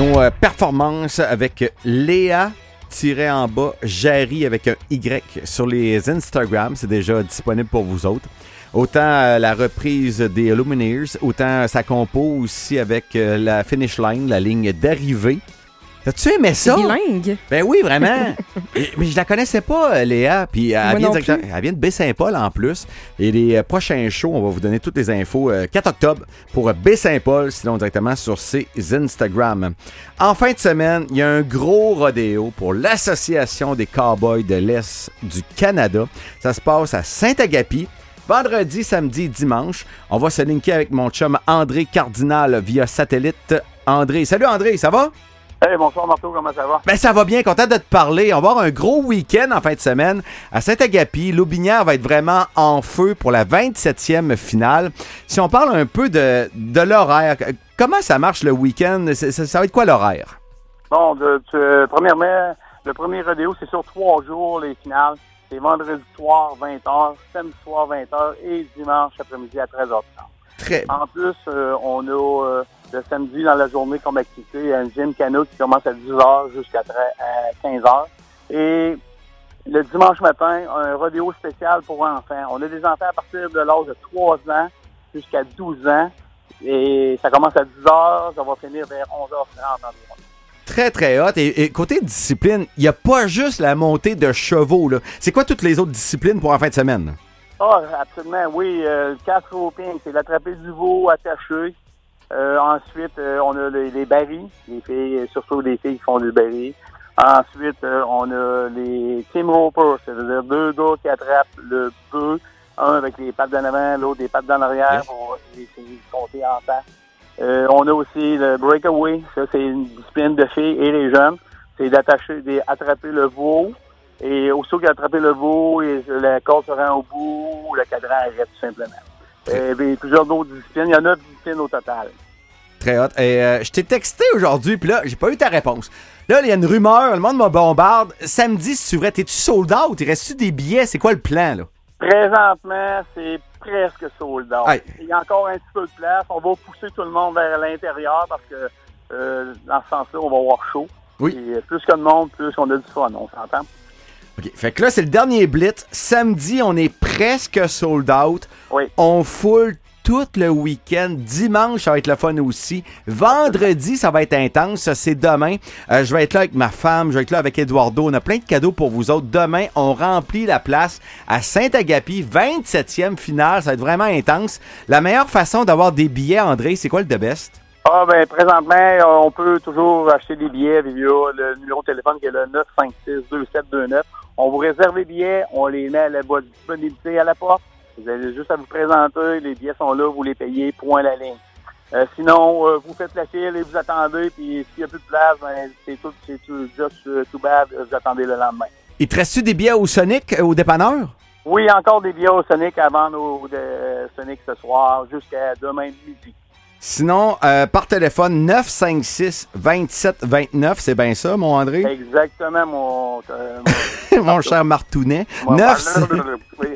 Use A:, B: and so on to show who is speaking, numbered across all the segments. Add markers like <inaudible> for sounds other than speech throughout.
A: nos euh, performances avec Léa tiré en bas Jarry avec un Y sur les Instagram. C'est déjà disponible pour vous autres. Autant euh, la reprise des Lumineers, autant ça compose aussi avec euh, la finish line, la ligne d'arrivée. T'as-tu aimé ça?
B: Bilingue.
A: Ben oui, vraiment. <laughs> Mais je la connaissais pas, euh, Léa. Puis elle, vient
B: plus.
A: elle vient de Baie-Saint-Paul en plus. Et les euh, prochains shows, on va vous donner toutes les infos euh, 4 octobre pour euh, Baie-Saint-Paul, sinon directement sur ses Instagram. En fin de semaine, il y a un gros rodéo pour l'Association des Cowboys de l'Est du Canada. Ça se passe à Saint-Agapi. Vendredi, samedi, dimanche. On va se linker avec mon chum André Cardinal via satellite. André, salut André, ça va?
C: Hey, bonsoir Marteau, comment ça va?
A: Ben ça va bien, content de te parler. On va avoir un gros week-end en fin de semaine à Saint-Agapi. L'Aubinière va être vraiment en feu pour la 27e finale. Si on parle un peu de, de l'horaire, comment ça marche le week-end? Ça, ça va être quoi l'horaire?
C: Bon, de, de- premièrement, le premier rodéo, c'est sur trois jours, les finales. C'est vendredi soir, 20h, samedi soir, 20h et dimanche après-midi à 13h30.
A: Très
C: En plus, euh, on a euh, le samedi dans la journée comme activité un gym canot qui commence à 10h jusqu'à tre- à 15h. Et le dimanche matin, un rodéo spécial pour enfants. On a des enfants à partir de l'âge de 3 ans jusqu'à 12 ans. Et ça commence à 10h, ça va finir vers 11h30 environ.
A: très très hot. Et, et côté discipline, il n'y a pas juste la montée de chevaux. là. C'est quoi toutes les autres disciplines pour en fin de semaine?
C: Ah, absolument, oui. Euh, le catch roping, c'est l'attraper du veau attaché. Euh, ensuite, euh, on a les, les barils, les filles, euh, surtout les filles qui font du baril. Ensuite, euh, on a les team ropers, c'est-à-dire deux gars qui attrapent le bœuf, un avec les pattes d'en avant, l'autre des pattes d'en arrière
A: Yes.
C: pour essayer de compter en temps. Euh, on a aussi le breakaway, ça c'est une discipline de filles et les jeunes. C'est d'attacher, d'attraper le veau, et aussitôt qu'il a attrapé le veau, et la corde se rend au bout, le cadran arrête tout simplement. Euh, puis plusieurs d'autres disciplines. Il y a neuf disciplines au total.
A: Très hot. Et euh, je t'ai texté aujourd'hui, puis là, j'ai pas eu ta réponse. Là, il y a une rumeur, le monde me bombarde. Samedi, si tu vrai, t'es-tu sold out? Il reste-tu des billets? C'est quoi le plan, là?
C: Présentement, c'est presque sold out. Il y a encore un petit peu de place. On va pousser tout le monde vers l'intérieur parce que euh, dans ce sens-là, on va avoir chaud.
A: Oui.
C: Et plus que de monde, plus on a du fun, on s'entend.
A: OK. Fait que là, c'est le dernier blitz. Samedi, on est presque sold out.
C: Oui.
A: On foule tout le week-end. Dimanche, ça va être le fun aussi. Vendredi, ça va être intense. Ça, c'est demain. Euh, je vais être là avec ma femme. Je vais être là avec Eduardo. On a plein de cadeaux pour vous autres. Demain, on remplit la place à Saint-Agapi. 27e finale. Ça va être vraiment intense. La meilleure façon d'avoir des billets, André, c'est quoi le de best?
C: Ah ben présentement, euh, on peut toujours acheter des billets via le numéro de téléphone qui est le 956-2729. On vous réserve les billets, on les met à la votre disponibilité à la porte. Vous avez juste à vous présenter, les billets sont là, vous les payez, point la ligne. Euh, sinon, euh, vous faites la file et vous attendez, puis s'il n'y a plus de place, ben, c'est tout, c'est tout, just euh, too bad, euh, vous attendez le lendemain.
A: Il te reste-tu des billets au Sonic, euh, au dépanneur?
C: Oui, encore des billets au Sonic avant nos de Sonic ce soir, jusqu'à demain midi.
A: Sinon, euh, par téléphone, 956 27 29, c'est bien ça, mon André?
C: Exactement, mon... euh, <laughs>
A: mon cher Martounet.
C: mon-
A: 9
C: Oui.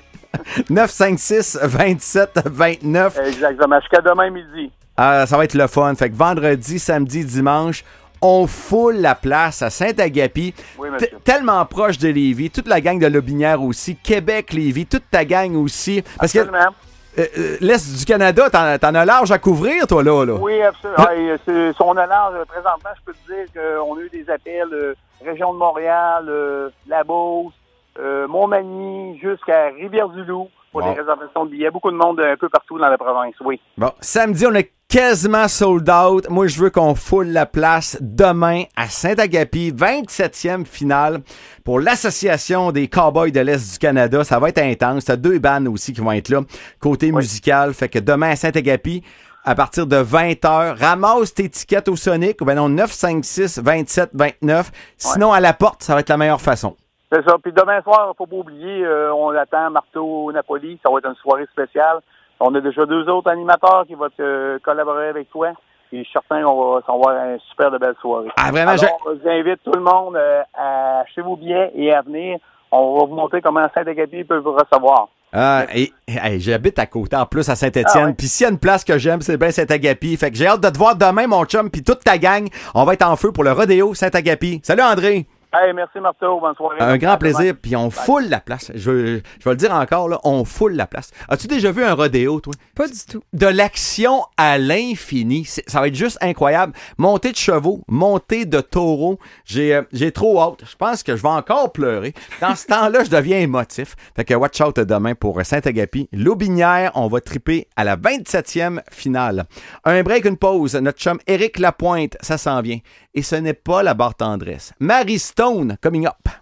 A: 956 27 29.
C: Exactement. Jusqu'à demain midi.
A: Ah, ça va être le fun. Fait que vendredi, samedi, dimanche, on foule la place à Saint-Agapi.
C: Oui.
A: Tellement proche de Lévis. Toute la gang de Lobinière aussi. Québec, Lévis. Toute ta gang aussi. Parce que
C: Absolument.
A: euh, euh, l'Est du Canada, t'en, as large à couvrir, toi, là. là.
C: Oui, absolument. C'est- on a large, euh, présentement, je peux te dire qu'on a eu des appels euh, région de Montréal, euh, La Beauce, euh, Montmagny, jusqu'à Rivière-du-Loup pour des réservations de billets. Beaucoup de monde un peu partout dans la province, oui.
A: Bon, samedi, on est quasiment sold out. Moi, je veux qu'on foule la place demain à Saint-Agapi, 27e finale pour l'Association des Cowboys de l'Est du Canada. Ça va être intense. T'as deux bandes aussi qui vont être là, côté musical. Fait que demain à Saint-Agapi, à partir de 20h, ramasse tes tickets au Sonic, ou ben non, 956 27 29. Sinon, à la porte, ça va être la meilleure façon.
C: C'est ça. Puis demain soir, faut pas oublier, euh, on attend Marteau Napoli. Ça va être une soirée spéciale. On a déjà deux autres animateurs qui vont collaborer avec toi. Et je suis certain qu'on va, va avoir une super de belle soirée.
A: Ah, vraiment,
C: Alors, j'invite tout le monde euh, à acheter vos billets et à venir. On va vous montrer comment Saint-Agapi peut vous recevoir.
A: Ah, et, j'habite à côté en plus à Saint-Étienne.
C: Ah.
A: Puis s'il y a une place que j'aime, c'est bien Saint-Agapi. Fait que j'ai hâte de te voir demain, mon chum, puis toute ta gang. On va être en feu pour le rodéo Saint-Agapi. Salut André!
C: Hey, merci Marceau, bonne soirée.
A: Un grand plaisir. Puis on foule la place. Je, je vais le dire encore, là, on foule la place. As-tu déjà vu un rodéo, toi?
B: Pas du tout.
A: de l'action à l'infini. Ça va être juste incroyable. Montée de chevaux, montée de taureaux. J'ai euh, j'ai trop hâte. Je pense que je vais encore pleurer. Dans ce <laughs> temps-là, je deviens émotif. Fait que watch out demain pour Saint-Agapi. L'Aubinière, on va triper à la 27e finale. Un break, une pause. Notre chum Éric Lapointe, ça s'en vient. Et ce n'est pas la barre tendresse. Marie Stone, coming up.